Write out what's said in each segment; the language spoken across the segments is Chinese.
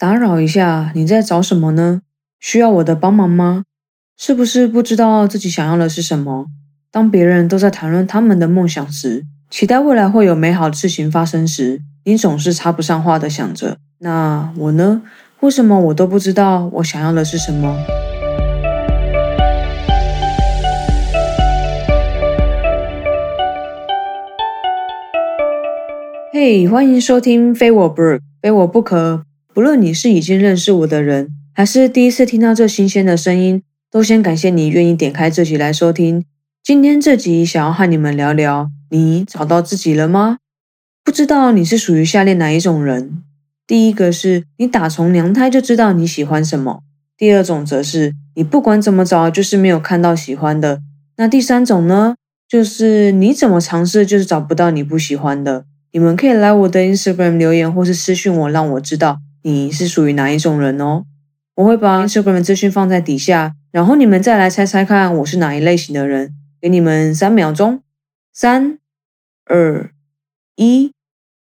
打扰一下，你在找什么呢？需要我的帮忙吗？是不是不知道自己想要的是什么？当别人都在谈论他们的梦想时，期待未来会有美好的事情发生时，你总是插不上话的想着：那我呢？为什么我都不知道我想要的是什么？嘿，欢迎收听《非我不》，非我不可。不论你是已经认识我的人，还是第一次听到这新鲜的声音，都先感谢你愿意点开这集来收听。今天这集想要和你们聊聊：你找到自己了吗？不知道你是属于下列哪一种人？第一个是你打从娘胎就知道你喜欢什么；第二种则是你不管怎么找，就是没有看到喜欢的。那第三种呢？就是你怎么尝试，就是找不到你不喜欢的。你们可以来我的 Instagram 留言，或是私讯我，让我知道你是属于哪一种人哦。我会把 Instagram 的资讯放在底下，然后你们再来猜猜看我是哪一类型的人。给你们三秒钟，三、二、一。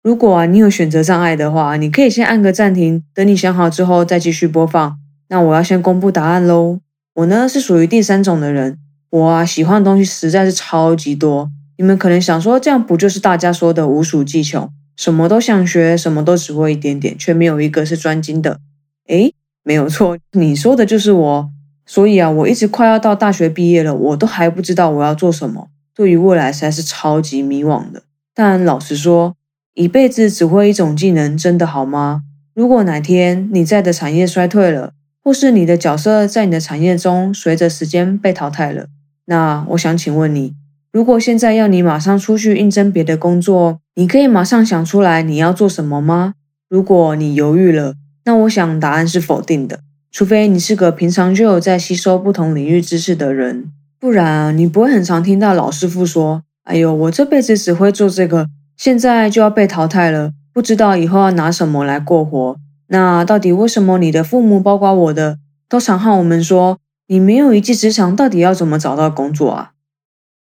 如果啊你有选择障碍的话，你可以先按个暂停，等你想好之后再继续播放。那我要先公布答案喽。我呢是属于第三种的人，我啊喜欢的东西实在是超级多。你们可能想说，这样不就是大家说的无鼠技穷，什么都想学，什么都只会一点点，却没有一个是专精的？诶，没有错，你说的就是我。所以啊，我一直快要到大学毕业了，我都还不知道我要做什么，对于未来实在是超级迷惘的。但老实说，一辈子只会一种技能，真的好吗？如果哪天你在的产业衰退了，或是你的角色在你的产业中随着时间被淘汰了，那我想请问你。如果现在要你马上出去应征别的工作，你可以马上想出来你要做什么吗？如果你犹豫了，那我想答案是否定的。除非你是个平常就有在吸收不同领域知识的人，不然你不会很常听到老师傅说：“哎呦，我这辈子只会做这个，现在就要被淘汰了，不知道以后要拿什么来过活。”那到底为什么你的父母，包括我的，都常和我们说：“你没有一技之长，到底要怎么找到工作啊？”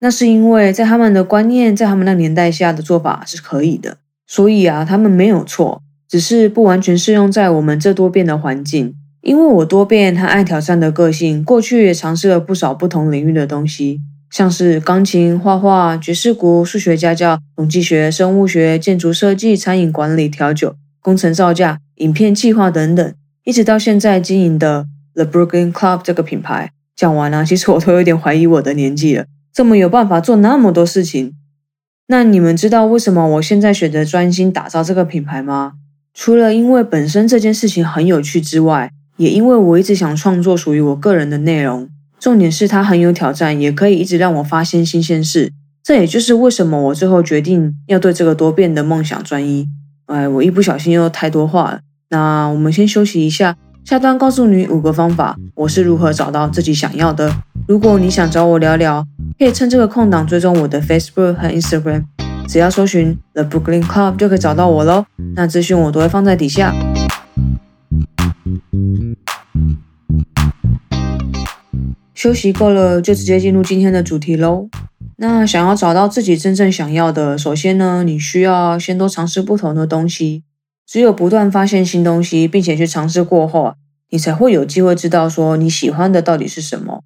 那是因为在他们的观念，在他们那年代下的做法是可以的，所以啊，他们没有错，只是不完全适用在我们这多变的环境。因为我多变和爱挑战的个性，过去也尝试了不少不同领域的东西，像是钢琴、画画、爵士鼓、数学家教、统计学、生物学、建筑设计、餐饮管理、调酒、工程造价、影片计划等等，一直到现在经营的 The Brooklyn Club 这个品牌。讲完了，其实我都有点怀疑我的年纪了。这么有办法做那么多事情？那你们知道为什么我现在选择专心打造这个品牌吗？除了因为本身这件事情很有趣之外，也因为我一直想创作属于我个人的内容。重点是它很有挑战，也可以一直让我发现新鲜事。这也就是为什么我最后决定要对这个多变的梦想专一。哎，我一不小心又太多话了。那我们先休息一下。下段告诉你五个方法，我是如何找到自己想要的。如果你想找我聊聊，可以趁这个空档追踪我的 Facebook 和 Instagram，只要搜寻 The Brooklyn Club 就可以找到我喽。那资讯我都会放在底下。休息够了，就直接进入今天的主题喽。那想要找到自己真正想要的，首先呢，你需要先多尝试不同的东西。只有不断发现新东西，并且去尝试过后，你才会有机会知道说你喜欢的到底是什么。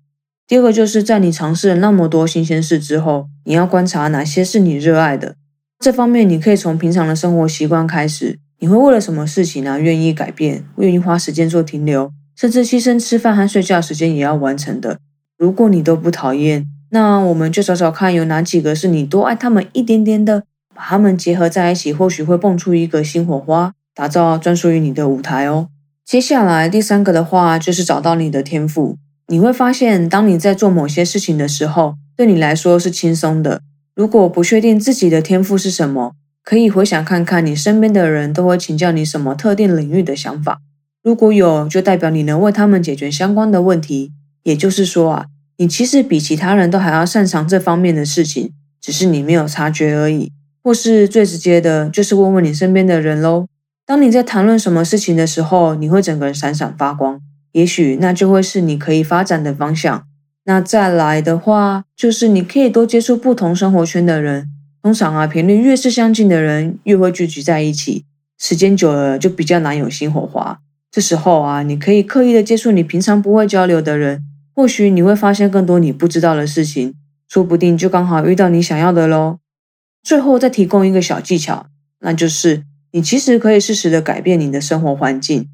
第二个就是在你尝试了那么多新鲜事之后，你要观察哪些是你热爱的。这方面你可以从平常的生活习惯开始。你会为了什么事情呢？愿意改变，愿意花时间做停留，甚至牺牲吃饭和睡觉时间也要完成的。如果你都不讨厌，那我们就找找看有哪几个是你多爱他们一点点的。把它们结合在一起，或许会蹦出一个新火花，打造专属于你的舞台哦。接下来第三个的话，就是找到你的天赋。你会发现，当你在做某些事情的时候，对你来说是轻松的。如果不确定自己的天赋是什么，可以回想看看你身边的人都会请教你什么特定领域的想法。如果有，就代表你能为他们解决相关的问题。也就是说啊，你其实比其他人都还要擅长这方面的事情，只是你没有察觉而已。或是最直接的，就是问问你身边的人喽。当你在谈论什么事情的时候，你会整个人闪闪发光，也许那就会是你可以发展的方向。那再来的话，就是你可以多接触不同生活圈的人。通常啊，频率越是相近的人，越会聚集在一起，时间久了就比较难有新火花。这时候啊，你可以刻意的接触你平常不会交流的人，或许你会发现更多你不知道的事情，说不定就刚好遇到你想要的喽。最后再提供一个小技巧，那就是你其实可以适时的改变你的生活环境。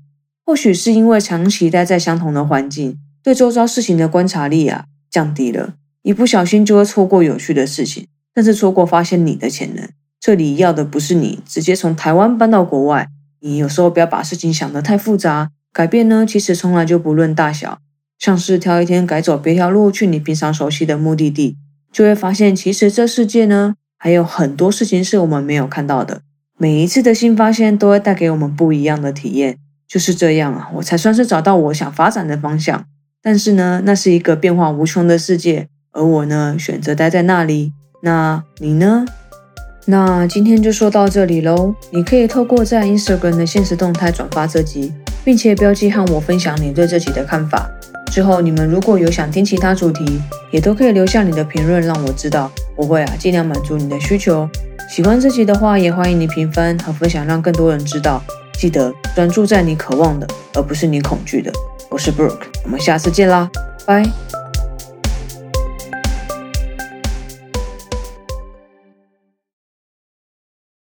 或许是因为长期待在相同的环境，对周遭事情的观察力啊降低了，一不小心就会错过有趣的事情，甚至错过发现你的潜能。这里要的不是你直接从台湾搬到国外。你有时候不要把事情想得太复杂，改变呢，其实从来就不论大小。像是挑一天改走别条路去你平常熟悉的目的地，就会发现其实这世界呢还有很多事情是我们没有看到的。每一次的新发现都会带给我们不一样的体验，就是这样啊，我才算是找到我想发展的方向。但是呢，那是一个变化无穷的世界，而我呢选择待在那里。那你呢？那今天就说到这里喽。你可以透过在 Instagram 的现实动态转发这集，并且标记和我分享你对这集的看法。之后你们如果有想听其他主题，也都可以留下你的评论让我知道，我会啊尽量满足你的需求。喜欢这集的话，也欢迎你评分和分享，让更多人知道。记得专注在你渴望的，而不是你恐惧的。我是 Brooke，我们下次见啦，拜。